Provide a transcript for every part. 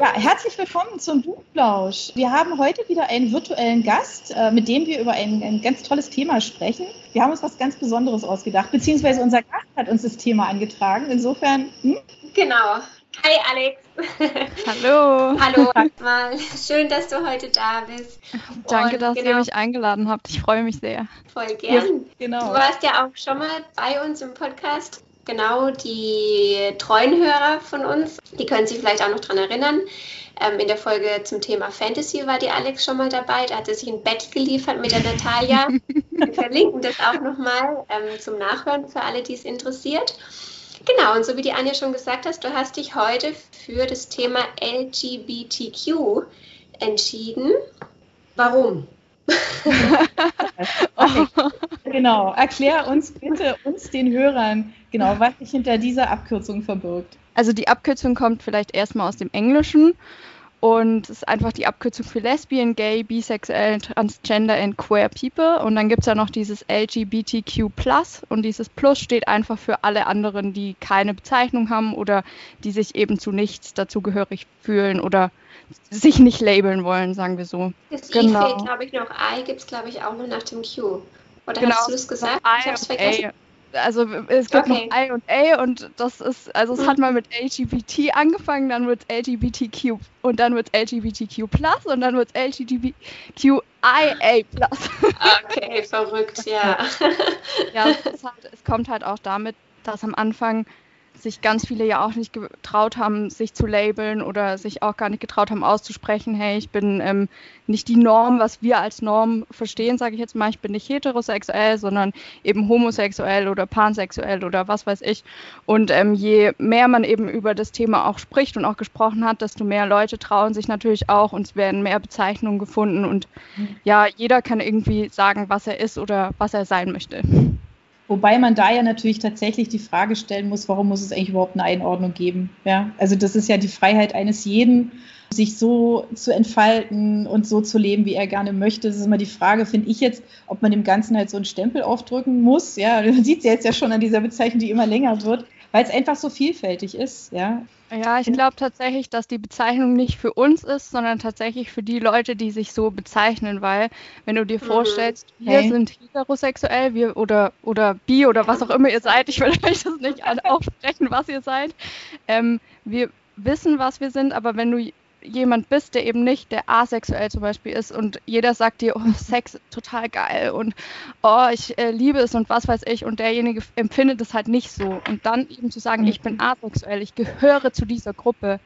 Ja, herzlich willkommen zum Buchplausch. Wir haben heute wieder einen virtuellen Gast, äh, mit dem wir über ein, ein, ganz tolles Thema sprechen. Wir haben uns was ganz Besonderes ausgedacht, beziehungsweise unser Gast hat uns das Thema angetragen. Insofern. Hm? Genau. Hi Alex. Hallo. Hallo mal. Schön, dass du heute da bist. Danke, Und, dass genau, ihr mich eingeladen habt. Ich freue mich sehr. Voll gern. Ja, genau. Du warst ja auch schon mal bei uns im Podcast genau die treuen Hörer von uns, die können sich vielleicht auch noch daran erinnern. Ähm, in der Folge zum Thema Fantasy war die Alex schon mal dabei. Da hat sie sich ein Bett geliefert mit der Natalia. Wir verlinken das auch nochmal ähm, zum Nachhören für alle, die es interessiert. Genau, und so wie die Anja schon gesagt hast, du hast dich heute für das Thema LGBTQ entschieden. Warum? Okay. Genau, erklär uns bitte, uns den Hörern, genau, was sich hinter dieser Abkürzung verbirgt. Also die Abkürzung kommt vielleicht erstmal aus dem Englischen und ist einfach die Abkürzung für Lesbian, Gay, Bisexuell, Transgender and Queer People. Und dann gibt es ja noch dieses LGBTQ und dieses Plus steht einfach für alle anderen, die keine Bezeichnung haben oder die sich eben zu nichts dazugehörig fühlen oder sich nicht labeln wollen, sagen wir so. Das genau. fehlt, glaube ich, noch. I gibt es, glaube ich, auch nur nach dem Q. Oder genau. hast du es gesagt? I ich habe es vergessen. A. Also es gibt okay. noch I und A und das ist, also es mhm. hat mal mit LGBT angefangen, dann wird es LGBTQ und dann wird es LGBTQ plus und dann wird es LGBTQIA plus. Okay, verrückt, ja. ja, es, halt, es kommt halt auch damit, dass am Anfang sich ganz viele ja auch nicht getraut haben, sich zu labeln oder sich auch gar nicht getraut haben auszusprechen, hey, ich bin ähm, nicht die Norm, was wir als Norm verstehen, sage ich jetzt mal, ich bin nicht heterosexuell, sondern eben homosexuell oder pansexuell oder was weiß ich. Und ähm, je mehr man eben über das Thema auch spricht und auch gesprochen hat, desto mehr Leute trauen sich natürlich auch und es werden mehr Bezeichnungen gefunden und mhm. ja, jeder kann irgendwie sagen, was er ist oder was er sein möchte. Wobei man da ja natürlich tatsächlich die Frage stellen muss, warum muss es eigentlich überhaupt eine Einordnung geben? Ja, also das ist ja die Freiheit eines jeden, sich so zu entfalten und so zu leben, wie er gerne möchte. Das ist immer die Frage, finde ich jetzt, ob man dem Ganzen halt so einen Stempel aufdrücken muss. Ja, man sieht es ja jetzt ja schon an dieser Bezeichnung, die immer länger wird, weil es einfach so vielfältig ist. Ja, ja, ich glaube tatsächlich, dass die Bezeichnung nicht für uns ist, sondern tatsächlich für die Leute, die sich so bezeichnen, weil wenn du dir mhm. vorstellst, wir hey. sind heterosexuell, wir oder oder bi oder was auch immer ihr seid, ich will euch das nicht aufsprechen, was ihr seid. Ähm, wir wissen, was wir sind, aber wenn du jemand bist, der eben nicht der asexuell zum Beispiel ist und jeder sagt dir, oh, Sex total geil und oh, ich äh, liebe es und was weiß ich und derjenige empfindet es halt nicht so. Und dann eben zu sagen, ich bin asexuell, ich gehöre zu dieser Gruppe,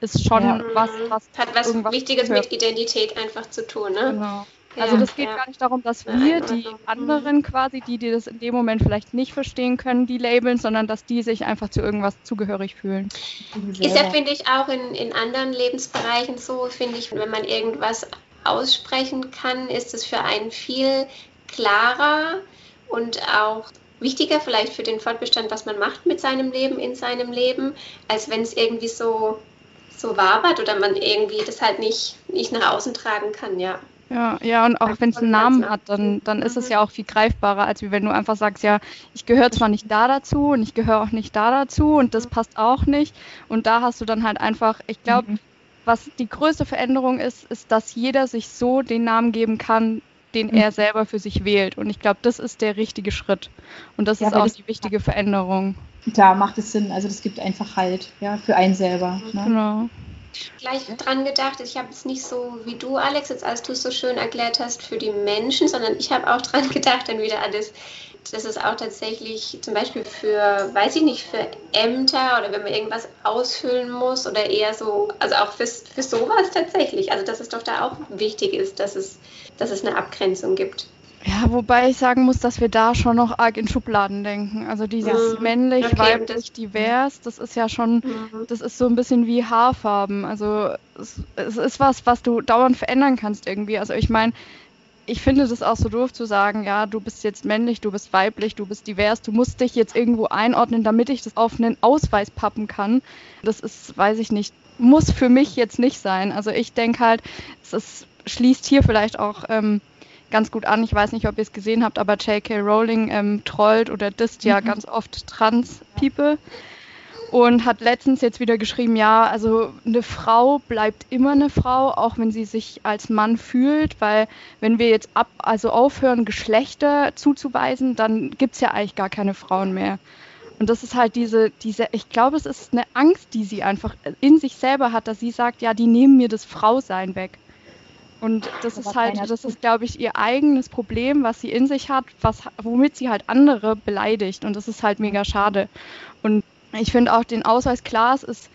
ist schon ja. was, was. Hat was Wichtiges gehört. mit Identität einfach zu tun, ne? Genau. Also das geht ja. gar nicht darum, dass wir die anderen quasi, die, die das in dem Moment vielleicht nicht verstehen können, die labeln, sondern dass die sich einfach zu irgendwas zugehörig fühlen. Ist ja, finde ich, auch in, in anderen Lebensbereichen so, finde ich, wenn man irgendwas aussprechen kann, ist es für einen viel klarer und auch wichtiger vielleicht für den Fortbestand, was man macht mit seinem Leben, in seinem Leben, als wenn es irgendwie so, so wabert oder man irgendwie das halt nicht, nicht nach außen tragen kann, ja. Ja, ja, und auch wenn es einen Namen hat, dann, dann ist es ja auch viel greifbarer, als wenn du einfach sagst, ja, ich gehöre zwar nicht da dazu und ich gehöre auch nicht da dazu und das passt auch nicht. Und da hast du dann halt einfach, ich glaube, mhm. was die größte Veränderung ist, ist, dass jeder sich so den Namen geben kann, den mhm. er selber für sich wählt. Und ich glaube, das ist der richtige Schritt. Und das ja, ist auch die wichtige Veränderung. Da macht es Sinn. Also das gibt einfach Halt, ja, für einen selber. Ne? Genau gleich dran gedacht. Ich habe es nicht so wie du, Alex, jetzt als du es so schön erklärt hast, für die Menschen, sondern ich habe auch dran gedacht, dann wieder alles, dass es auch tatsächlich zum Beispiel für, weiß ich nicht, für Ämter oder wenn man irgendwas ausfüllen muss oder eher so, also auch für, für sowas tatsächlich. Also dass es doch da auch wichtig ist, dass es, dass es eine Abgrenzung gibt. Ja, wobei ich sagen muss, dass wir da schon noch arg in Schubladen denken. Also dieses ja. männlich, okay, weiblich, divers, das ist ja schon, mhm. das ist so ein bisschen wie Haarfarben. Also es, es, ist was, was du dauernd verändern kannst irgendwie. Also ich meine, ich finde das auch so doof zu sagen, ja, du bist jetzt männlich, du bist weiblich, du bist divers, du musst dich jetzt irgendwo einordnen, damit ich das auf einen Ausweis pappen kann. Das ist, weiß ich nicht, muss für mich jetzt nicht sein. Also ich denke halt, es ist, schließt hier vielleicht auch ähm, ganz gut an. Ich weiß nicht, ob ihr es gesehen habt, aber J.K. Rowling ähm, trollt oder disst ja mhm. ganz oft Trans-People. und hat letztens jetzt wieder geschrieben, ja, also eine Frau bleibt immer eine Frau, auch wenn sie sich als Mann fühlt, weil wenn wir jetzt ab, also aufhören, Geschlechter zuzuweisen, dann gibt es ja eigentlich gar keine Frauen mehr. Und das ist halt diese, diese, ich glaube, es ist eine Angst, die sie einfach in sich selber hat, dass sie sagt, ja, die nehmen mir das Frausein weg. Und das ist halt, das ist, glaube ich, ihr eigenes Problem, was sie in sich hat, was, womit sie halt andere beleidigt. Und das ist halt mega schade. Und ich finde auch den Ausweis klar, es ist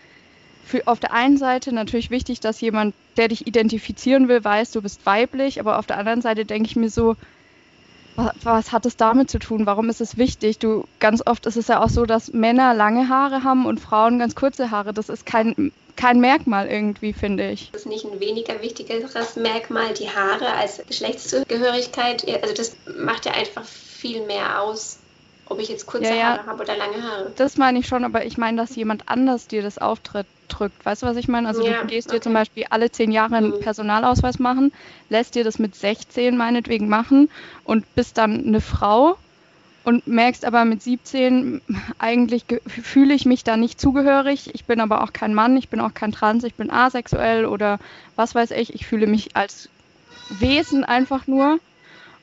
für, auf der einen Seite natürlich wichtig, dass jemand, der dich identifizieren will, weiß, du bist weiblich, aber auf der anderen Seite denke ich mir so, was, was hat es damit zu tun? Warum ist es wichtig? Du, ganz oft ist es ja auch so, dass Männer lange Haare haben und Frauen ganz kurze Haare. Das ist kein, kein Merkmal irgendwie, finde ich. Das ist nicht ein weniger wichtigeres Merkmal, die Haare als Geschlechtszugehörigkeit. Also das macht ja einfach viel mehr aus ob ich jetzt kurze ja, ja. Haare habe oder lange Haare. Das meine ich schon, aber ich meine, dass jemand anders dir das auftritt drückt. Weißt du, was ich meine? Also ja, du gehst okay. dir zum Beispiel alle zehn Jahre einen mhm. Personalausweis machen, lässt dir das mit 16 meinetwegen machen und bist dann eine Frau und merkst aber mit 17, eigentlich fühle ich mich da nicht zugehörig. Ich bin aber auch kein Mann, ich bin auch kein Trans, ich bin asexuell oder was weiß ich. Ich fühle mich als Wesen einfach nur.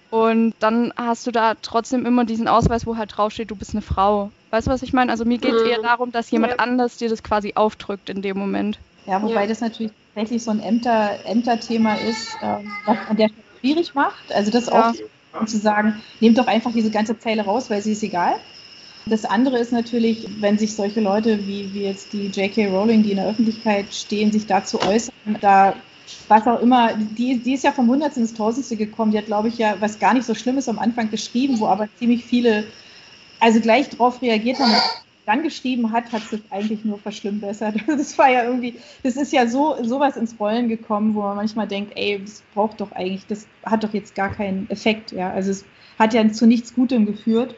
Und dann hast du da trotzdem immer diesen Ausweis, wo halt draufsteht, du bist eine Frau. Weißt du, was ich meine? Also mir geht es mhm. eher darum, dass jemand ja. anders dir das quasi aufdrückt in dem Moment. Ja, wobei ja. das natürlich tatsächlich so ein Ämter, Ämterthema ist, ähm, was an der schwierig macht. Also das ja. auch zu sagen, nehmt doch einfach diese ganze Zeile raus, weil sie ist egal. Das andere ist natürlich, wenn sich solche Leute wie, wie jetzt die J.K. Rowling, die in der Öffentlichkeit stehen, sich dazu äußern, da was auch immer, die, die ist ja vom Hundertsten ins Tausendste gekommen. Die hat, glaube ich, ja was gar nicht so Schlimmes am Anfang geschrieben, wo aber ziemlich viele, also gleich drauf reagiert haben. Dann geschrieben hat, hat es eigentlich nur verschlimmbessert. Das war ja irgendwie, das ist ja so sowas ins Rollen gekommen, wo man manchmal denkt, ey, das braucht doch eigentlich, das hat doch jetzt gar keinen Effekt, ja. Also es hat ja zu nichts Gutem geführt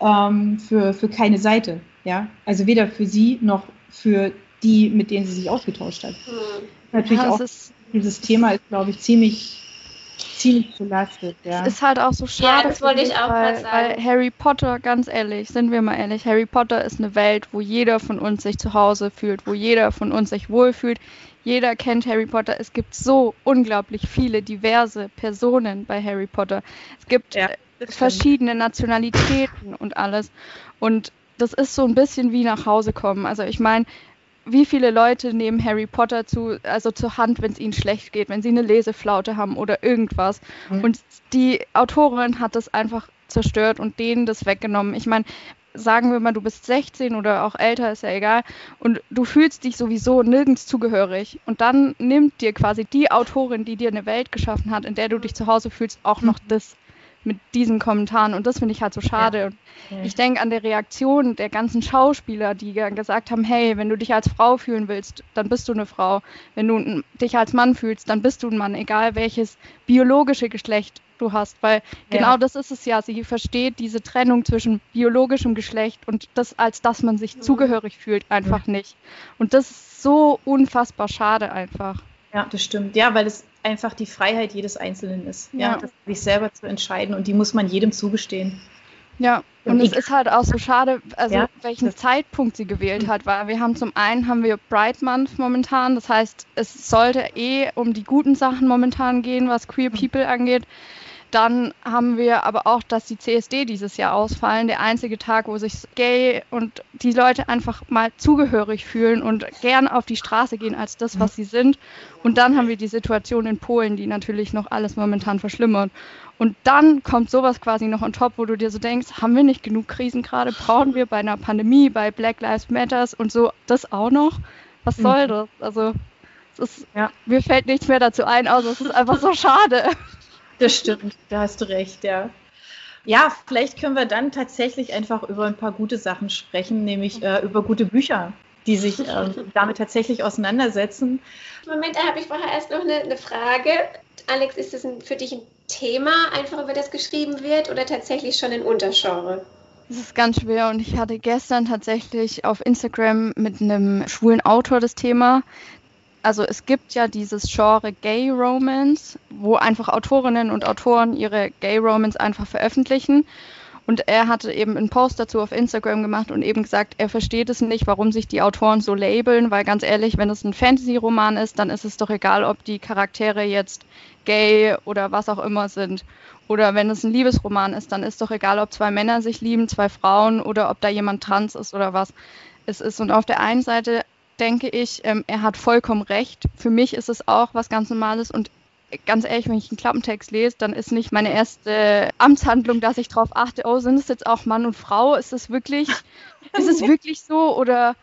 ähm, für, für keine Seite, ja. Also weder für sie noch für die, mit denen sie sich ausgetauscht hat. Mhm. Natürlich ja, auch dieses Thema ist, glaube ich, ziemlich, ziemlich belastet. Ja. Es ist halt auch so schade. Ja, das wollte ich auch weil, sagen. Weil Harry Potter, ganz ehrlich, sind wir mal ehrlich, Harry Potter ist eine Welt, wo jeder von uns sich zu Hause fühlt, wo jeder von uns sich wohlfühlt. Jeder kennt Harry Potter. Es gibt so unglaublich viele diverse Personen bei Harry Potter. Es gibt ja, verschiedene Nationalitäten und alles. Und das ist so ein bisschen wie nach Hause kommen. Also ich meine, wie viele Leute nehmen Harry Potter zu, also zur Hand, wenn es ihnen schlecht geht, wenn sie eine Leseflaute haben oder irgendwas. Mhm. Und die Autorin hat das einfach zerstört und denen das weggenommen. Ich meine, sagen wir mal, du bist 16 oder auch älter, ist ja egal, und du fühlst dich sowieso nirgends zugehörig. Und dann nimmt dir quasi die Autorin, die dir eine Welt geschaffen hat, in der du dich zu Hause fühlst, auch noch mhm. das mit diesen Kommentaren. Und das finde ich halt so schade. Ja. Und ja. ich denke an der Reaktion der ganzen Schauspieler, die gesagt haben, hey, wenn du dich als Frau fühlen willst, dann bist du eine Frau. Wenn du dich als Mann fühlst, dann bist du ein Mann, egal welches biologische Geschlecht du hast. Weil ja. genau das ist es ja. Sie versteht diese Trennung zwischen biologischem Geschlecht und das, als dass man sich zugehörig fühlt, einfach nicht. Und das ist so unfassbar schade einfach. Ja, das stimmt. Ja, weil es einfach die Freiheit jedes Einzelnen ist, ja. ja sich selber zu entscheiden und die muss man jedem zugestehen. Ja, und, und es ist halt auch so schade, also ja, welchen Zeitpunkt sie gewählt hat, weil wir haben zum einen haben wir Bright Month momentan, das heißt, es sollte eh um die guten Sachen momentan gehen, was Queer People angeht. Dann haben wir aber auch, dass die CSD dieses Jahr ausfallen. Der einzige Tag, wo sich gay und die Leute einfach mal zugehörig fühlen und gern auf die Straße gehen als das, was sie sind. Und dann haben wir die Situation in Polen, die natürlich noch alles momentan verschlimmert. Und dann kommt sowas quasi noch on top, wo du dir so denkst, haben wir nicht genug Krisen gerade? Brauchen wir bei einer Pandemie, bei Black Lives Matters und so das auch noch? Was soll mhm. das? Also, ist, ja. mir fällt nichts mehr dazu ein, außer es ist einfach so schade. Das stimmt, da hast du recht, ja. Ja, vielleicht können wir dann tatsächlich einfach über ein paar gute Sachen sprechen, nämlich äh, über gute Bücher, die sich äh, damit tatsächlich auseinandersetzen. Moment, da habe ich vorher erst noch eine, eine Frage. Alex, ist das ein, für dich ein Thema, einfach über das geschrieben wird oder tatsächlich schon ein Untergenre? Das ist ganz schwer und ich hatte gestern tatsächlich auf Instagram mit einem schwulen Autor das Thema, also es gibt ja dieses Genre Gay Romance, wo einfach Autorinnen und Autoren ihre Gay Romance einfach veröffentlichen. Und er hatte eben einen Post dazu auf Instagram gemacht und eben gesagt, er versteht es nicht, warum sich die Autoren so labeln, weil ganz ehrlich, wenn es ein Fantasy-Roman ist, dann ist es doch egal, ob die Charaktere jetzt gay oder was auch immer sind. Oder wenn es ein Liebesroman ist, dann ist doch egal, ob zwei Männer sich lieben, zwei Frauen oder ob da jemand trans ist oder was es ist. Und auf der einen Seite denke ich, ähm, er hat vollkommen recht. Für mich ist es auch was ganz Normales und ganz ehrlich, wenn ich einen Klappentext lese, dann ist nicht meine erste Amtshandlung, dass ich darauf achte, oh, sind es jetzt auch Mann und Frau? Ist es wirklich, ist es wirklich so? Oder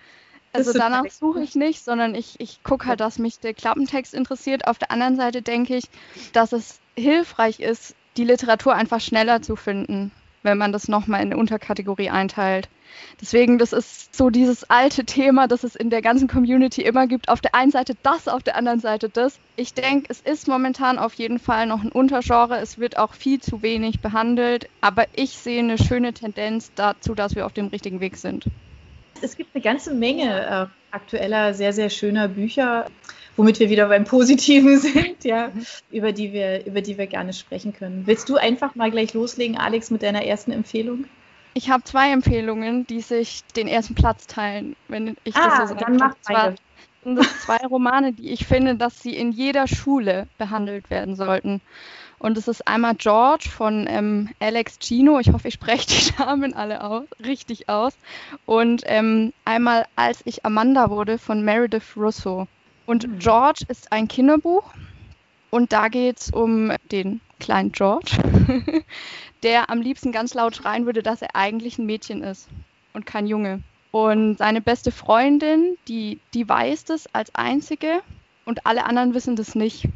also danach suche ich nicht, sondern ich, ich gucke halt, dass mich der Klappentext interessiert. Auf der anderen Seite denke ich, dass es hilfreich ist, die Literatur einfach schneller zu finden, wenn man das nochmal in eine Unterkategorie einteilt. Deswegen, das ist so dieses alte Thema, das es in der ganzen Community immer gibt. Auf der einen Seite das, auf der anderen Seite das. Ich denke, es ist momentan auf jeden Fall noch ein Untergenre. Es wird auch viel zu wenig behandelt. Aber ich sehe eine schöne Tendenz dazu, dass wir auf dem richtigen Weg sind. Es gibt eine ganze Menge äh, aktueller, sehr, sehr schöner Bücher, womit wir wieder beim Positiven sind, ja, über die wir, über die wir gerne sprechen können. Willst du einfach mal gleich loslegen, Alex, mit deiner ersten Empfehlung? Ich habe zwei Empfehlungen, die sich den ersten Platz teilen, wenn ich ah, das so dann mach zwar sind das zwei Romane, die ich finde, dass sie in jeder Schule behandelt werden sollten. Und es ist einmal George von ähm, Alex Gino. Ich hoffe, ich spreche die Namen alle aus, richtig aus. Und ähm, einmal Als ich Amanda wurde von Meredith Russo. Und mhm. George ist ein Kinderbuch. Und da geht es um den kleinen George, der am liebsten ganz laut schreien würde, dass er eigentlich ein Mädchen ist und kein Junge. Und seine beste Freundin, die, die weiß das als einzige und alle anderen wissen das nicht.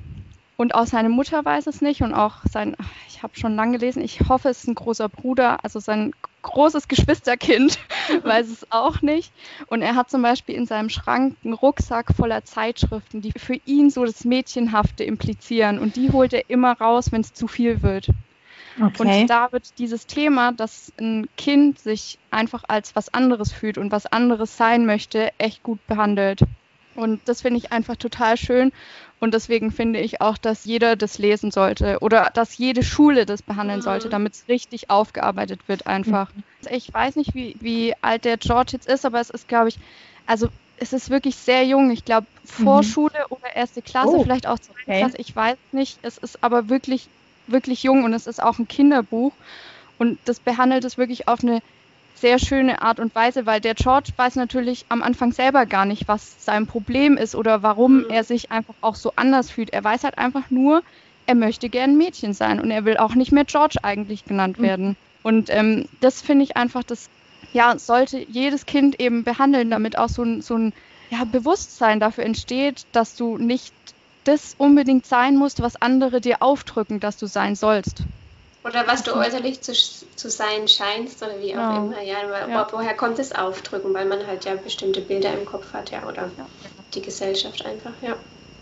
Und auch seine Mutter weiß es nicht und auch sein, ich habe schon lange gelesen, ich hoffe, es ist ein großer Bruder, also sein großes Geschwisterkind weiß es auch nicht. Und er hat zum Beispiel in seinem Schrank einen Rucksack voller Zeitschriften, die für ihn so das Mädchenhafte implizieren. Und die holt er immer raus, wenn es zu viel wird. Okay. Und da wird dieses Thema, dass ein Kind sich einfach als was anderes fühlt und was anderes sein möchte, echt gut behandelt. Und das finde ich einfach total schön. Und deswegen finde ich auch, dass jeder das lesen sollte oder dass jede Schule das behandeln mhm. sollte, damit es richtig aufgearbeitet wird einfach. Mhm. Ich weiß nicht, wie, wie alt der George jetzt ist, aber es ist, glaube ich, also es ist wirklich sehr jung. Ich glaube, Vorschule mhm. oder erste Klasse, oh. vielleicht auch zweite okay. Klasse, ich weiß nicht. Es ist aber wirklich wirklich jung und es ist auch ein Kinderbuch. Und das behandelt es wirklich auf eine sehr schöne Art und Weise, weil der George weiß natürlich am Anfang selber gar nicht, was sein Problem ist oder warum mhm. er sich einfach auch so anders fühlt. Er weiß halt einfach nur, er möchte gern Mädchen sein und er will auch nicht mehr George eigentlich genannt mhm. werden. Und ähm, das finde ich einfach, das ja, sollte jedes Kind eben behandeln, damit auch so ein, so ein ja, Bewusstsein dafür entsteht, dass du nicht das unbedingt sein musst, was andere dir aufdrücken, dass du sein sollst. Oder was du äußerlich zu, zu sein scheinst oder wie auch ja. immer. Ja, ja. woher kommt das Aufdrücken? Weil man halt ja bestimmte Bilder im Kopf hat, ja, oder ja. die Gesellschaft einfach, ja.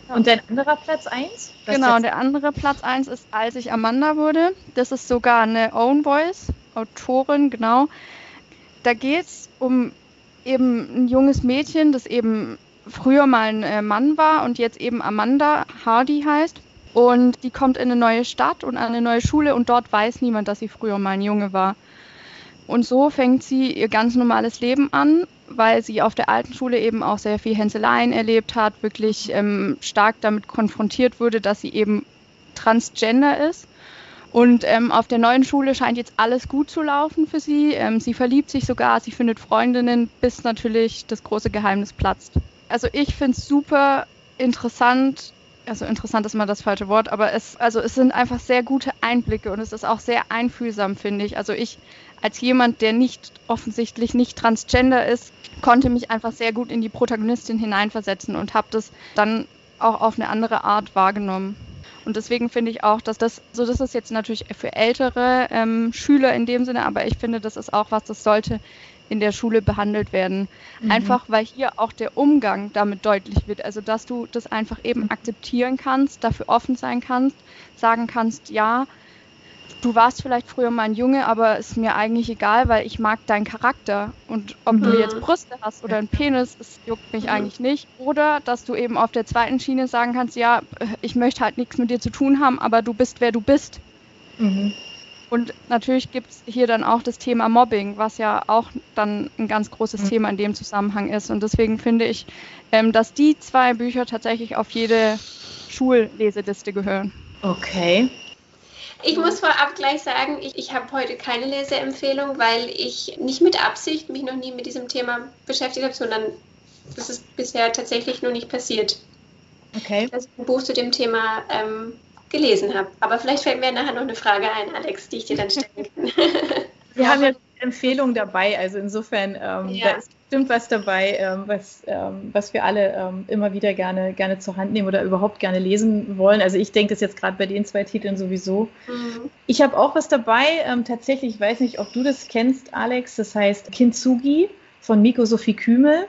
Und dein anderer Platz 1? Genau, der andere Platz 1 ist Als ich Amanda wurde. Das ist sogar eine Own Voice, Autorin, genau. Da geht es um eben ein junges Mädchen, das eben früher mal ein äh, Mann war und jetzt eben Amanda Hardy heißt. Und die kommt in eine neue Stadt und an eine neue Schule und dort weiß niemand, dass sie früher mal ein Junge war. Und so fängt sie ihr ganz normales Leben an, weil sie auf der alten Schule eben auch sehr viel Hänseleien erlebt hat, wirklich ähm, stark damit konfrontiert wurde, dass sie eben transgender ist. Und ähm, auf der neuen Schule scheint jetzt alles gut zu laufen für sie. Ähm, sie verliebt sich sogar, sie findet Freundinnen, bis natürlich das große Geheimnis platzt also ich finde es super interessant. Also interessant ist mal das falsche Wort, aber es, also es sind einfach sehr gute Einblicke und es ist auch sehr einfühlsam, finde ich. Also ich als jemand, der nicht offensichtlich nicht transgender ist, konnte mich einfach sehr gut in die Protagonistin hineinversetzen und habe das dann auch auf eine andere Art wahrgenommen. Und deswegen finde ich auch, dass das, so das ist jetzt natürlich für ältere ähm, Schüler in dem Sinne, aber ich finde, das ist auch was, das sollte in der Schule behandelt werden. Mhm. Einfach weil hier auch der Umgang damit deutlich wird. Also dass du das einfach eben akzeptieren kannst, dafür offen sein kannst, sagen kannst, ja, du warst vielleicht früher mal ein Junge, aber ist mir eigentlich egal, weil ich mag deinen Charakter. Und ob mhm. du jetzt Brüste hast oder einen Penis, das juckt mich mhm. eigentlich nicht. Oder dass du eben auf der zweiten Schiene sagen kannst, ja, ich möchte halt nichts mit dir zu tun haben, aber du bist, wer du bist. Mhm. Und natürlich gibt es hier dann auch das Thema Mobbing, was ja auch dann ein ganz großes mhm. Thema in dem Zusammenhang ist. Und deswegen finde ich, ähm, dass die zwei Bücher tatsächlich auf jede Schulleseliste gehören. Okay. Ich muss vorab gleich sagen, ich, ich habe heute keine Leseempfehlung, weil ich nicht mit Absicht mich noch nie mit diesem Thema beschäftigt habe, sondern das ist bisher tatsächlich nur nicht passiert. Okay. Dass ich ein Buch zu dem Thema ähm, gelesen habe. Aber vielleicht fällt mir nachher noch eine Frage ein, Alex, die ich dir dann stellen kann. Wir haben ja Empfehlungen dabei, also insofern, ähm, ja. da ist bestimmt was dabei, ähm, was, ähm, was wir alle ähm, immer wieder gerne, gerne zur Hand nehmen oder überhaupt gerne lesen wollen. Also ich denke das jetzt gerade bei den zwei Titeln sowieso. Mhm. Ich habe auch was dabei, ähm, tatsächlich, ich weiß nicht, ob du das kennst, Alex, das heißt Kintsugi von Miko Sophie Kümel.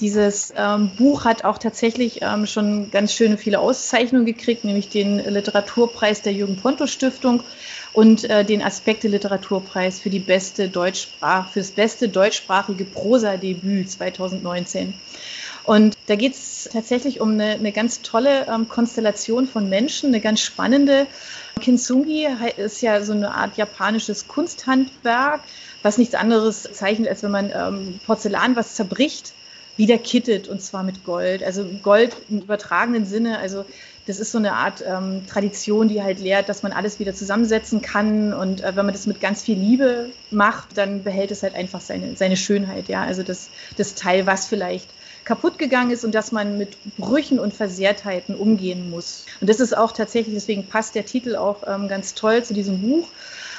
Dieses ähm, Buch hat auch tatsächlich ähm, schon ganz schöne viele Auszeichnungen gekriegt, nämlich den Literaturpreis der Jürgen Ponto Stiftung und äh, den Aspekte Literaturpreis für die beste Deutschsprach, für das beste deutschsprachige Prosa-Debüt 2019. Und da geht es tatsächlich um eine, eine ganz tolle ähm, Konstellation von Menschen, eine ganz spannende. Kintsugi ist ja so eine Art japanisches Kunsthandwerk, was nichts anderes zeichnet, als wenn man ähm, Porzellan was zerbricht wieder kittet und zwar mit Gold. Also Gold im übertragenen Sinne, also das ist so eine Art ähm, Tradition, die halt lehrt, dass man alles wieder zusammensetzen kann und äh, wenn man das mit ganz viel Liebe macht, dann behält es halt einfach seine, seine Schönheit, ja. Also das, das Teil, was vielleicht kaputt gegangen ist und dass man mit Brüchen und Versehrtheiten umgehen muss. Und das ist auch tatsächlich, deswegen passt der Titel auch ähm, ganz toll zu diesem Buch.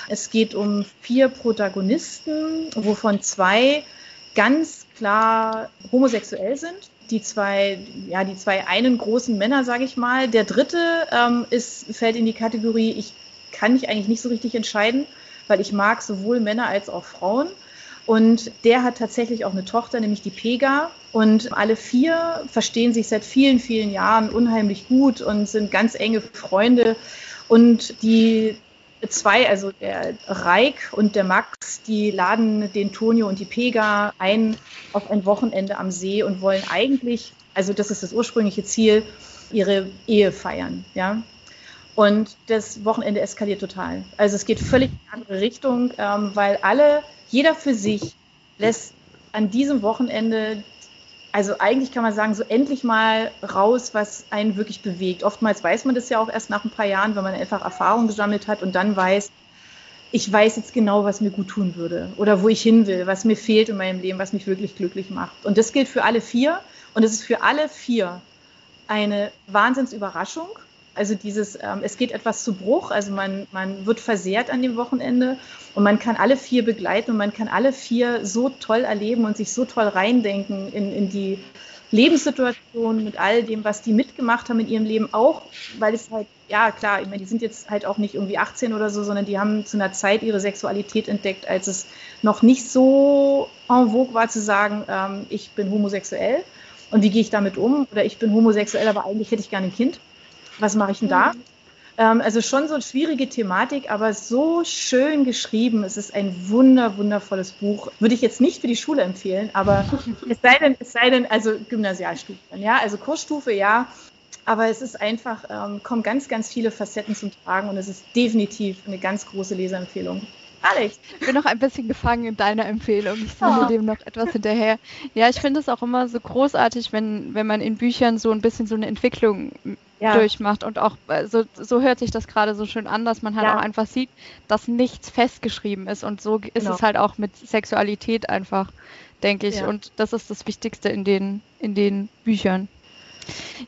Es geht um vier Protagonisten, wovon zwei ganz klar homosexuell sind. Die zwei, ja, die zwei einen großen Männer, sage ich mal. Der dritte ähm, ist, fällt in die Kategorie, ich kann mich eigentlich nicht so richtig entscheiden, weil ich mag sowohl Männer als auch Frauen. Und der hat tatsächlich auch eine Tochter, nämlich die Pega. Und alle vier verstehen sich seit vielen, vielen Jahren unheimlich gut und sind ganz enge Freunde. Und die zwei, also der Reik und der Max, die laden den Tonio und die Pega ein auf ein Wochenende am See und wollen eigentlich, also das ist das ursprüngliche Ziel, ihre Ehe feiern, ja. Und das Wochenende eskaliert total. Also es geht völlig in eine andere Richtung, ähm, weil alle, jeder für sich lässt an diesem Wochenende also eigentlich kann man sagen, so endlich mal raus, was einen wirklich bewegt. Oftmals weiß man das ja auch erst nach ein paar Jahren, wenn man einfach Erfahrung gesammelt hat und dann weiß, ich weiß jetzt genau, was mir gut tun würde oder wo ich hin will, was mir fehlt in meinem Leben, was mich wirklich glücklich macht. Und das gilt für alle vier und es ist für alle vier eine Wahnsinnsüberraschung. Also dieses, ähm, es geht etwas zu Bruch, also man, man wird versehrt an dem Wochenende und man kann alle vier begleiten und man kann alle vier so toll erleben und sich so toll reindenken in, in die Lebenssituation mit all dem, was die mitgemacht haben in ihrem Leben, auch weil es halt, ja klar, ich meine, die sind jetzt halt auch nicht irgendwie 18 oder so, sondern die haben zu einer Zeit ihre Sexualität entdeckt, als es noch nicht so en vogue war zu sagen, ähm, ich bin homosexuell und wie gehe ich damit um? Oder ich bin homosexuell, aber eigentlich hätte ich gerne ein Kind was mache ich denn da? Mhm. Ähm, also schon so eine schwierige Thematik, aber so schön geschrieben. Es ist ein wunder, wundervolles Buch. Würde ich jetzt nicht für die Schule empfehlen, aber es sei denn, es sei denn, also Gymnasialstufe, ja, also Kursstufe, ja. Aber es ist einfach, ähm, kommen ganz, ganz viele Facetten zum Tragen und es ist definitiv eine ganz große Leserempfehlung. Alex. Ich bin noch ein bisschen gefangen in deiner Empfehlung. Ich suche oh. dem noch etwas hinterher. Ja, ich finde es auch immer so großartig, wenn, wenn man in Büchern so ein bisschen so eine Entwicklung ja. durchmacht und auch äh, so, so hört sich das gerade so schön an, dass man halt ja. auch einfach sieht, dass nichts festgeschrieben ist und so ist genau. es halt auch mit Sexualität einfach, denke ich. Ja. Und das ist das Wichtigste in den, in den Büchern.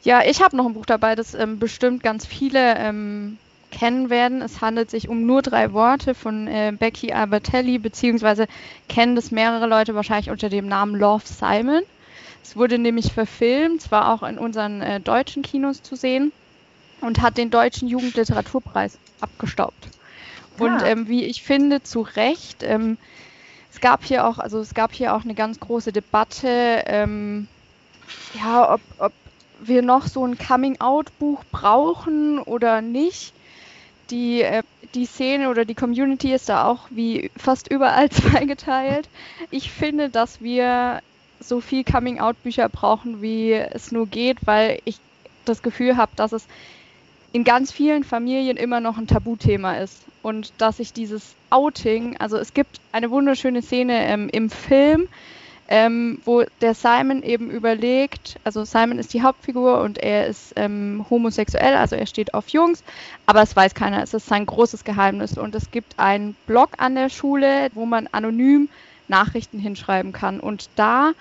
Ja, ich habe noch ein Buch dabei, das ähm, bestimmt ganz viele ähm, kennen werden. Es handelt sich um nur drei Worte von äh, Becky Albertelli, beziehungsweise kennen das mehrere Leute wahrscheinlich unter dem Namen Love Simon. Es wurde nämlich verfilmt, zwar auch in unseren äh, deutschen Kinos zu sehen und hat den deutschen Jugendliteraturpreis abgestaubt. Ja. Und ähm, wie ich finde, zu Recht. Ähm, es gab hier auch, also es gab hier auch eine ganz große Debatte, ähm, ja, ob, ob wir noch so ein Coming-out-Buch brauchen oder nicht die, äh, die Szene oder die Community ist da auch wie fast überall zweigeteilt. Ich finde, dass wir so viel Coming-out-Bücher brauchen, wie es nur geht, weil ich das Gefühl habe, dass es in ganz vielen Familien immer noch ein Tabuthema ist. Und dass sich dieses Outing, also es gibt eine wunderschöne Szene ähm, im Film, ähm, wo der Simon eben überlegt, also Simon ist die Hauptfigur und er ist ähm, homosexuell, also er steht auf Jungs, aber es weiß keiner, es ist sein großes Geheimnis und es gibt einen Blog an der Schule, wo man anonym Nachrichten hinschreiben kann und da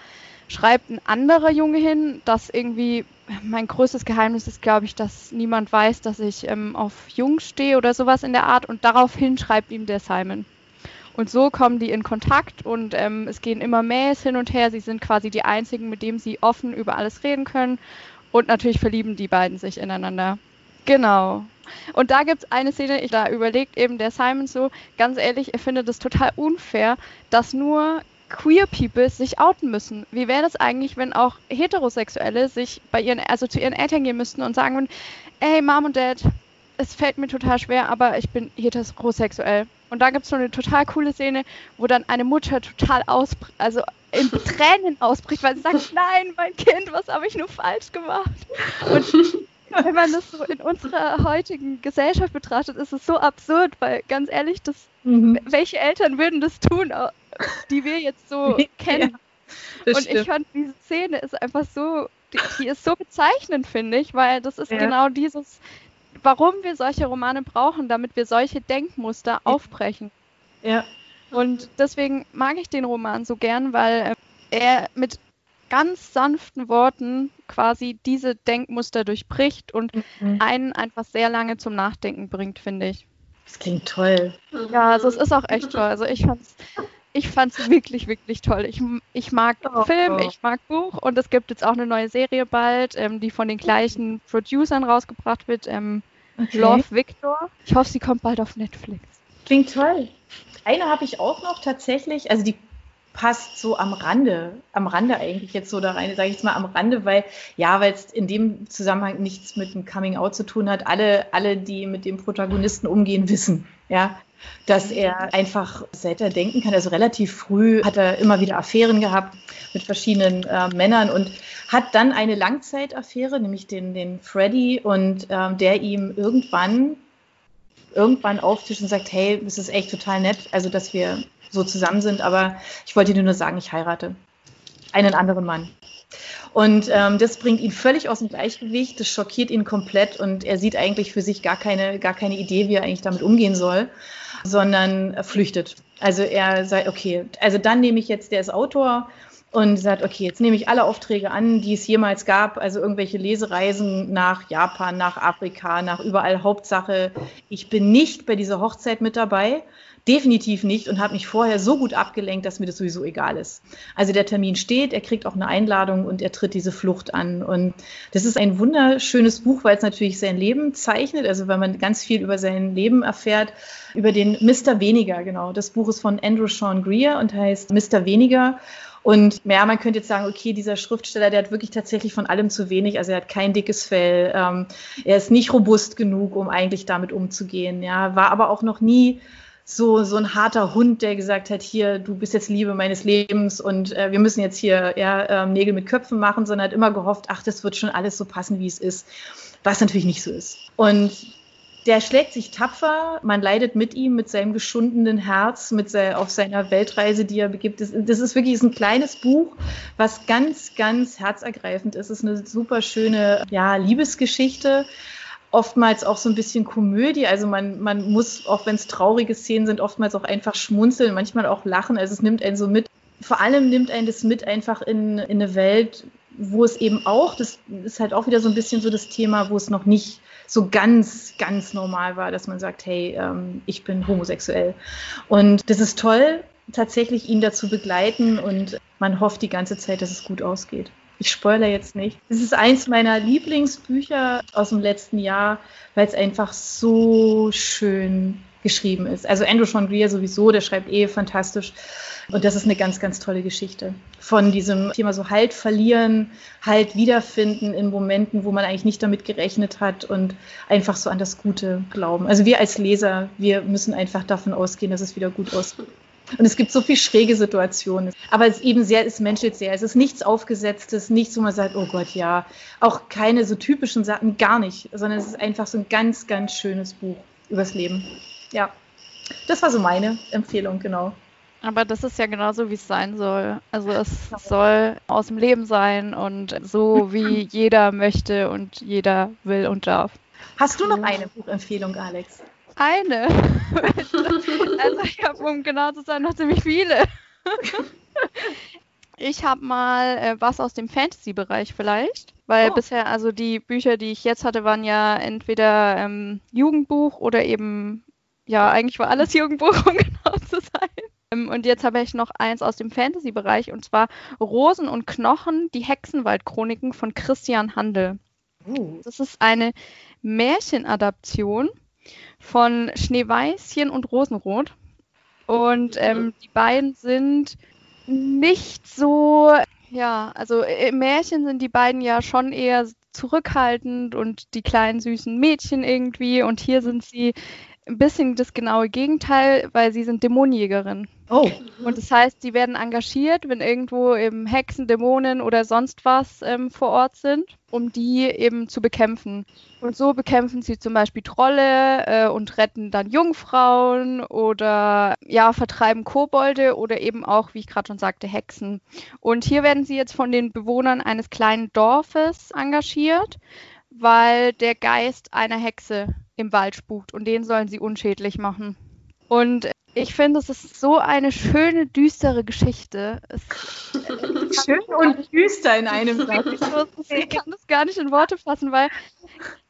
schreibt ein anderer Junge hin, dass irgendwie mein größtes Geheimnis ist, glaube ich, dass niemand weiß, dass ich ähm, auf Jungs stehe oder sowas in der Art und daraufhin schreibt ihm der Simon. Und so kommen die in Kontakt und ähm, es gehen immer Mails hin und her. Sie sind quasi die einzigen, mit denen sie offen über alles reden können. Und natürlich verlieben die beiden sich ineinander. Genau. Und da gibt es eine Szene, ich, da überlegt eben der Simon so, ganz ehrlich, er findet es total unfair, dass nur queer People sich outen müssen. Wie wäre das eigentlich, wenn auch Heterosexuelle sich bei ihren, also zu ihren Eltern gehen müssten und sagen würden, ey Mom und Dad, es fällt mir total schwer, aber ich bin heterosexuell. Und da gibt es so eine total coole Szene, wo dann eine Mutter total ausbricht, also in Tränen ausbricht, weil sie sagt, nein, mein Kind, was habe ich nur falsch gemacht? Und wenn man das so in unserer heutigen Gesellschaft betrachtet, ist es so absurd, weil ganz ehrlich, das, mhm. welche Eltern würden das tun, die wir jetzt so kennen? Ja, und stimmt. ich fand, diese Szene ist einfach so, die, die ist so bezeichnend, finde ich, weil das ist ja. genau dieses, warum wir solche Romane brauchen, damit wir solche Denkmuster aufbrechen. Ja. Und deswegen mag ich den Roman so gern, weil äh, er mit ganz sanften Worten quasi diese Denkmuster durchbricht und mhm. einen einfach sehr lange zum Nachdenken bringt, finde ich. Das klingt toll. Ja, also es ist auch echt toll. Also ich fand's, ich fand's wirklich, wirklich toll. Ich, ich mag oh, Film, oh. ich mag Buch und es gibt jetzt auch eine neue Serie bald, ähm, die von den gleichen Producern rausgebracht wird. Ähm, okay. Love Victor. Ich hoffe, sie kommt bald auf Netflix. Klingt toll. Eine habe ich auch noch tatsächlich, also die passt so am Rande, am Rande eigentlich jetzt so da rein, sage ich jetzt mal am Rande, weil ja, weil es in dem Zusammenhang nichts mit dem Coming Out zu tun hat. Alle, alle, die mit dem Protagonisten umgehen, wissen, ja, dass er einfach seit er denken kann, also relativ früh hat er immer wieder Affären gehabt mit verschiedenen äh, Männern und hat dann eine Langzeitaffäre, nämlich den, den Freddy und ähm, der ihm irgendwann irgendwann auftischt und sagt, hey, es ist echt total nett, also dass wir so zusammen sind, aber ich wollte dir nur sagen, ich heirate einen anderen Mann. Und ähm, das bringt ihn völlig aus dem Gleichgewicht, das schockiert ihn komplett und er sieht eigentlich für sich gar keine, gar keine Idee, wie er eigentlich damit umgehen soll, sondern er flüchtet. Also er sagt, okay, also dann nehme ich jetzt, der ist Autor und sagt, okay, jetzt nehme ich alle Aufträge an, die es jemals gab, also irgendwelche Lesereisen nach Japan, nach Afrika, nach überall. Hauptsache, ich bin nicht bei dieser Hochzeit mit dabei definitiv nicht und habe mich vorher so gut abgelenkt, dass mir das sowieso egal ist. Also der Termin steht, er kriegt auch eine Einladung und er tritt diese Flucht an. Und das ist ein wunderschönes Buch, weil es natürlich sein Leben zeichnet, also weil man ganz viel über sein Leben erfährt, über den Mr. Weniger, genau. Das Buch ist von Andrew Sean Greer und heißt Mr. Weniger. Und ja, man könnte jetzt sagen, okay, dieser Schriftsteller, der hat wirklich tatsächlich von allem zu wenig. Also er hat kein dickes Fell, ähm, er ist nicht robust genug, um eigentlich damit umzugehen. Ja, war aber auch noch nie so, so ein harter Hund, der gesagt hat, hier, du bist jetzt Liebe meines Lebens und äh, wir müssen jetzt hier ja, äh, Nägel mit Köpfen machen, sondern hat immer gehofft, ach, das wird schon alles so passen, wie es ist. Was natürlich nicht so ist. Und der schlägt sich tapfer, man leidet mit ihm, mit seinem geschundenen Herz, mit sein, auf seiner Weltreise, die er begibt. Das, das ist wirklich ein kleines Buch, was ganz, ganz herzergreifend ist. Es ist eine super schöne ja, Liebesgeschichte oftmals auch so ein bisschen Komödie. Also man, man muss, auch wenn es traurige Szenen sind, oftmals auch einfach schmunzeln, manchmal auch lachen. Also es nimmt einen so mit. Vor allem nimmt einen das mit einfach in, in eine Welt, wo es eben auch, das ist halt auch wieder so ein bisschen so das Thema, wo es noch nicht so ganz, ganz normal war, dass man sagt, hey, ähm, ich bin homosexuell. Und das ist toll, tatsächlich ihn dazu begleiten und man hofft die ganze Zeit, dass es gut ausgeht. Ich spoilere jetzt nicht. Es ist eins meiner Lieblingsbücher aus dem letzten Jahr, weil es einfach so schön geschrieben ist. Also Andrew Sean Greer sowieso, der schreibt eh fantastisch. Und das ist eine ganz, ganz tolle Geschichte. Von diesem Thema so Halt verlieren, Halt wiederfinden in Momenten, wo man eigentlich nicht damit gerechnet hat und einfach so an das Gute glauben. Also wir als Leser, wir müssen einfach davon ausgehen, dass es wieder gut ausgeht. Und es gibt so viel schräge Situationen. Aber es ist eben sehr, es menschelt sehr. Es ist nichts Aufgesetztes, nichts, wo man sagt, oh Gott, ja. Auch keine so typischen Sachen, gar nicht. Sondern es ist einfach so ein ganz, ganz schönes Buch übers Leben. Ja. Das war so meine Empfehlung, genau. Aber das ist ja genauso, wie es sein soll. Also es soll aus dem Leben sein und so, wie jeder möchte und jeder will und darf. Hast du noch eine Buchempfehlung, Alex? Eine? also ich habe, um genau zu sein, noch ziemlich viele. ich habe mal äh, was aus dem Fantasy-Bereich vielleicht, weil oh. bisher, also die Bücher, die ich jetzt hatte, waren ja entweder ähm, Jugendbuch oder eben, ja, eigentlich war alles Jugendbuch, um genau zu sein. Ähm, und jetzt habe ich noch eins aus dem Fantasy-Bereich und zwar Rosen und Knochen, die Hexenwald-Chroniken von Christian Handel. Uh. Das ist eine Märchenadaption von Schneeweißchen und Rosenrot. Und ähm, die beiden sind nicht so, ja, also im Märchen sind die beiden ja schon eher zurückhaltend und die kleinen süßen Mädchen irgendwie. Und hier sind sie ein bisschen das genaue Gegenteil, weil sie sind Dämonenjägerin. Oh. Und das heißt, sie werden engagiert, wenn irgendwo eben Hexen, Dämonen oder sonst was ähm, vor Ort sind, um die eben zu bekämpfen. Und so bekämpfen sie zum Beispiel Trolle äh, und retten dann Jungfrauen oder ja, vertreiben Kobolde oder eben auch, wie ich gerade schon sagte, Hexen. Und hier werden sie jetzt von den Bewohnern eines kleinen Dorfes engagiert, weil der Geist einer Hexe im Wald spukt und den sollen sie unschädlich machen. Und ich finde, es ist so eine schöne, düstere Geschichte. Es, Schön und düster in einem Satz. Ich kann das gar nicht in Worte fassen, weil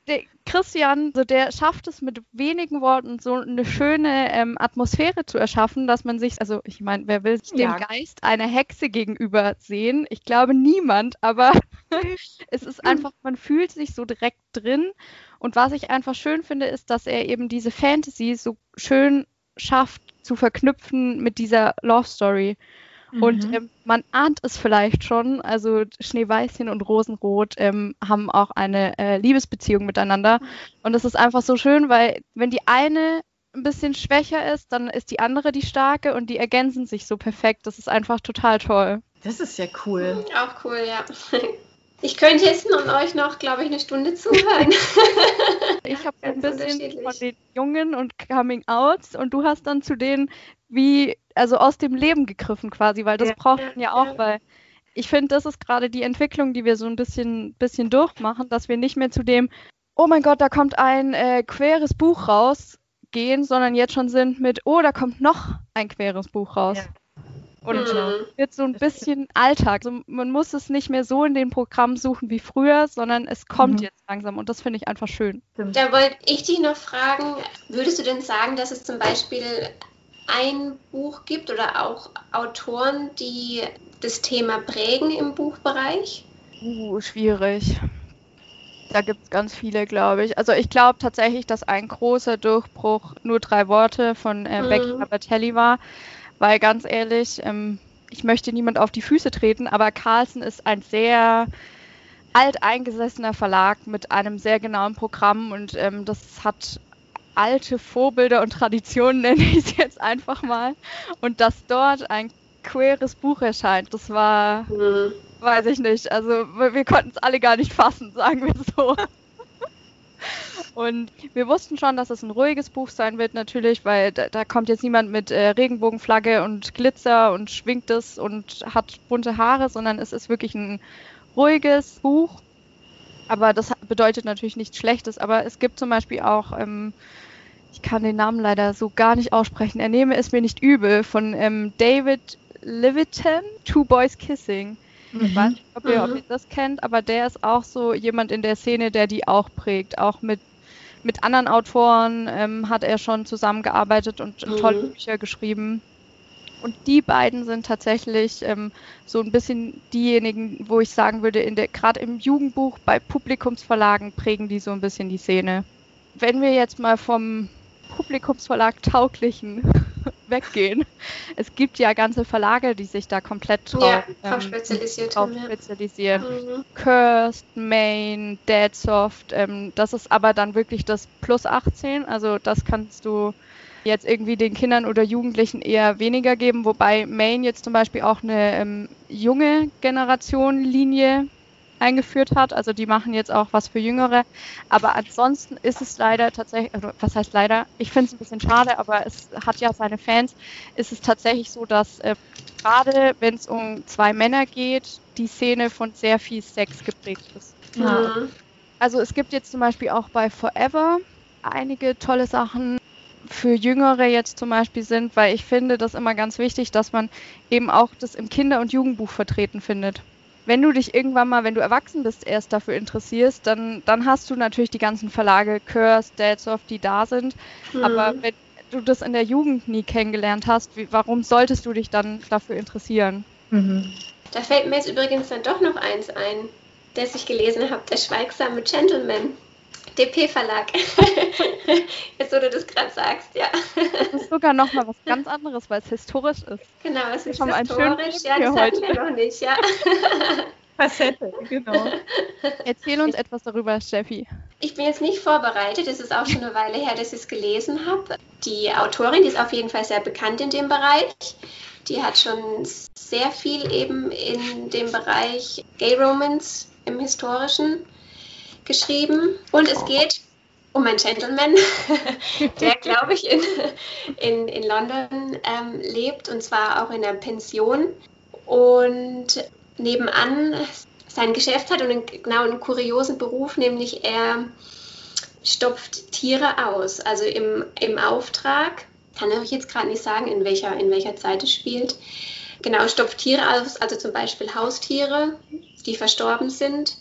der Christian, so der schafft es mit wenigen Worten so eine schöne ähm, Atmosphäre zu erschaffen, dass man sich, also ich meine, wer will sich ja. dem Geist einer Hexe gegenüber sehen? Ich glaube niemand, aber es ist einfach, man fühlt sich so direkt drin. Und was ich einfach schön finde, ist, dass er eben diese Fantasy so schön schafft zu verknüpfen mit dieser Love Story. Und mhm. ähm, man ahnt es vielleicht schon, also Schneeweißchen und Rosenrot ähm, haben auch eine äh, Liebesbeziehung miteinander. Und es ist einfach so schön, weil wenn die eine ein bisschen schwächer ist, dann ist die andere die starke und die ergänzen sich so perfekt. Das ist einfach total toll. Das ist ja cool. Auch cool, ja. Ich könnte jetzt und euch noch, glaube ich, eine Stunde zuhören. ich habe ein bisschen von den Jungen und Coming Outs und du hast dann zu denen wie, also aus dem Leben gegriffen quasi, weil das ja, braucht man ja auch, ja. weil ich finde, das ist gerade die Entwicklung, die wir so ein bisschen, bisschen durchmachen, dass wir nicht mehr zu dem, oh mein Gott, da kommt ein äh, queres Buch raus gehen, sondern jetzt schon sind mit, oh, da kommt noch ein queres Buch raus. Und mhm. wird so ein bisschen Alltag. Also man muss es nicht mehr so in den Programmen suchen wie früher, sondern es kommt mhm. jetzt langsam und das finde ich einfach schön. Da wollte ich dich noch fragen, würdest du denn sagen, dass es zum Beispiel ein Buch gibt oder auch Autoren, die das Thema prägen im Buchbereich? Uh, schwierig. Da gibt es ganz viele, glaube ich. Also ich glaube tatsächlich, dass ein großer Durchbruch nur drei Worte von äh, mhm. Becky Abatelli war, weil ganz ehrlich, ähm, ich möchte niemand auf die Füße treten, aber Carlsen ist ein sehr alteingesessener Verlag mit einem sehr genauen Programm und ähm, das hat alte Vorbilder und Traditionen, nenne ich es jetzt einfach mal. Und dass dort ein queeres Buch erscheint, das war, mhm. weiß ich nicht. Also wir, wir konnten es alle gar nicht fassen, sagen wir so. Und wir wussten schon, dass es ein ruhiges Buch sein wird, natürlich, weil da, da kommt jetzt niemand mit äh, Regenbogenflagge und Glitzer und schwingt es und hat bunte Haare, sondern es ist wirklich ein ruhiges Buch. Aber das bedeutet natürlich nichts Schlechtes. Aber es gibt zum Beispiel auch ähm, ich kann den Namen leider so gar nicht aussprechen. Er nehme es mir nicht übel, von ähm, David Levitan, Two Boys Kissing. Ich weiß nicht, ob ihr, ob mhm. ihr das kennt, aber der ist auch so jemand in der Szene, der die auch prägt. Auch mit, mit anderen Autoren ähm, hat er schon zusammengearbeitet und mhm. tolle Bücher geschrieben. Und die beiden sind tatsächlich ähm, so ein bisschen diejenigen, wo ich sagen würde, gerade im Jugendbuch bei Publikumsverlagen prägen die so ein bisschen die Szene. Wenn wir jetzt mal vom Publikumsverlag tauglichen weggehen. Es gibt ja ganze Verlage, die sich da komplett drauf, ja, ähm, spezialisiert drauf spezialisieren. Mhm. Cursed, Main, Deadsoft. Ähm, das ist aber dann wirklich das Plus 18. Also das kannst du jetzt irgendwie den Kindern oder Jugendlichen eher weniger geben, wobei Maine jetzt zum Beispiel auch eine ähm, junge Generationenlinie eingeführt hat. Also die machen jetzt auch was für Jüngere. Aber ansonsten ist es leider tatsächlich, also was heißt leider? Ich finde es ein bisschen schade, aber es hat ja seine Fans. Ist es tatsächlich so, dass äh, gerade wenn es um zwei Männer geht, die Szene von sehr viel Sex geprägt ist. Mhm. Also es gibt jetzt zum Beispiel auch bei Forever einige tolle Sachen für Jüngere jetzt zum Beispiel sind, weil ich finde das immer ganz wichtig, dass man eben auch das im Kinder- und Jugendbuch vertreten findet wenn du dich irgendwann mal, wenn du erwachsen bist, erst dafür interessierst, dann, dann hast du natürlich die ganzen Verlage, Curse, Deadsoft, die da sind. Mhm. Aber wenn du das in der Jugend nie kennengelernt hast, wie, warum solltest du dich dann dafür interessieren? Mhm. Da fällt mir jetzt übrigens dann doch noch eins ein, das ich gelesen habe, der schweigsame Gentleman. DP-Verlag. Jetzt, wo du das gerade sagst, ja. Das ist sogar noch mal was ganz anderes, weil es historisch ist. Genau, es ist historisch. Ja, das hatten wir noch nicht, ja. Facette, genau. Erzähl uns etwas darüber, Steffi. Ich bin jetzt nicht vorbereitet. Es ist auch schon eine Weile her, dass ich es gelesen habe. Die Autorin, die ist auf jeden Fall sehr bekannt in dem Bereich. Die hat schon sehr viel eben in dem Bereich Gay Romance im Historischen geschrieben. Und es geht um einen Gentleman, der, glaube ich, in, in, in London ähm, lebt und zwar auch in einer Pension und nebenan sein Geschäft hat und einen, genau einen kuriosen Beruf, nämlich er stopft Tiere aus, also im, im Auftrag. Kann ich euch jetzt gerade nicht sagen, in welcher, in welcher Zeit es spielt. Genau, stopft Tiere aus, also zum Beispiel Haustiere, die verstorben sind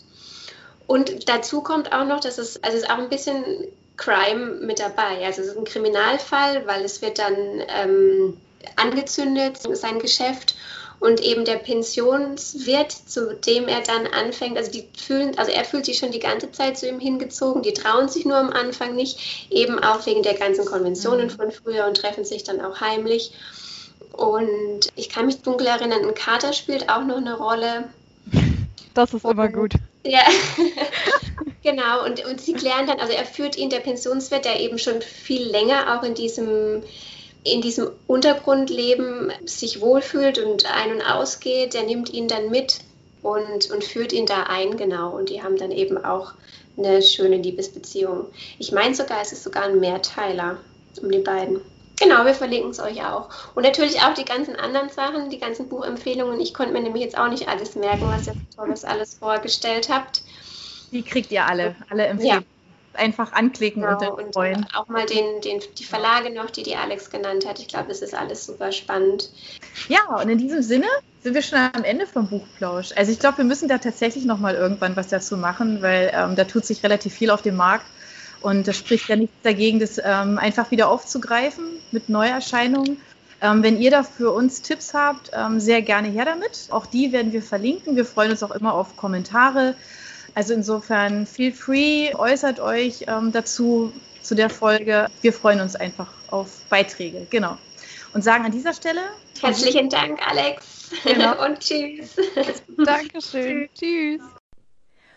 und dazu kommt auch noch, dass es, also es ist auch ein bisschen Crime mit dabei. Also es ist ein Kriminalfall, weil es wird dann ähm, angezündet, sein Geschäft. Und eben der Pensionswirt, zu dem er dann anfängt, also die fühlen, also er fühlt sich schon die ganze Zeit zu ihm hingezogen, die trauen sich nur am Anfang nicht, eben auch wegen der ganzen Konventionen mhm. von früher und treffen sich dann auch heimlich. Und ich kann mich dunkel erinnern, ein Kater spielt auch noch eine Rolle. Das ist immer gut. Ja, genau. Und, und sie klären dann, also er führt ihn, der Pensionswirt, der eben schon viel länger auch in diesem, in diesem Untergrundleben sich wohlfühlt und ein- und ausgeht, der nimmt ihn dann mit und, und führt ihn da ein, genau. Und die haben dann eben auch eine schöne Liebesbeziehung. Ich meine sogar, es ist sogar ein Mehrteiler um die beiden. Genau, wir verlinken es euch auch. Und natürlich auch die ganzen anderen Sachen, die ganzen Buchempfehlungen. Ich konnte mir nämlich jetzt auch nicht alles merken, was ihr tolles alles vorgestellt habt. Die kriegt ihr alle, alle Empfehlungen. Ja. Einfach anklicken genau, und, freuen. und auch mal den, den, die Verlage noch, die die Alex genannt hat. Ich glaube, es ist alles super spannend. Ja, und in diesem Sinne sind wir schon am Ende vom Buchplausch. Also ich glaube, wir müssen da tatsächlich noch mal irgendwann was dazu machen, weil ähm, da tut sich relativ viel auf dem Markt. Und das spricht ja nichts dagegen, das ähm, einfach wieder aufzugreifen mit Neuerscheinungen. Ähm, wenn ihr da für uns Tipps habt, ähm, sehr gerne her damit. Auch die werden wir verlinken. Wir freuen uns auch immer auf Kommentare. Also insofern feel free, äußert euch ähm, dazu zu der Folge. Wir freuen uns einfach auf Beiträge. Genau. Und sagen an dieser Stelle herzlichen Dank, Alex. Genau. Und tschüss. Dankeschön. tschüss.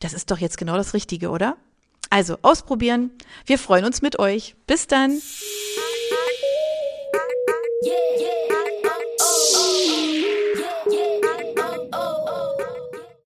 Das ist doch jetzt genau das Richtige, oder? Also ausprobieren. Wir freuen uns mit euch. Bis dann. Yeah, yeah.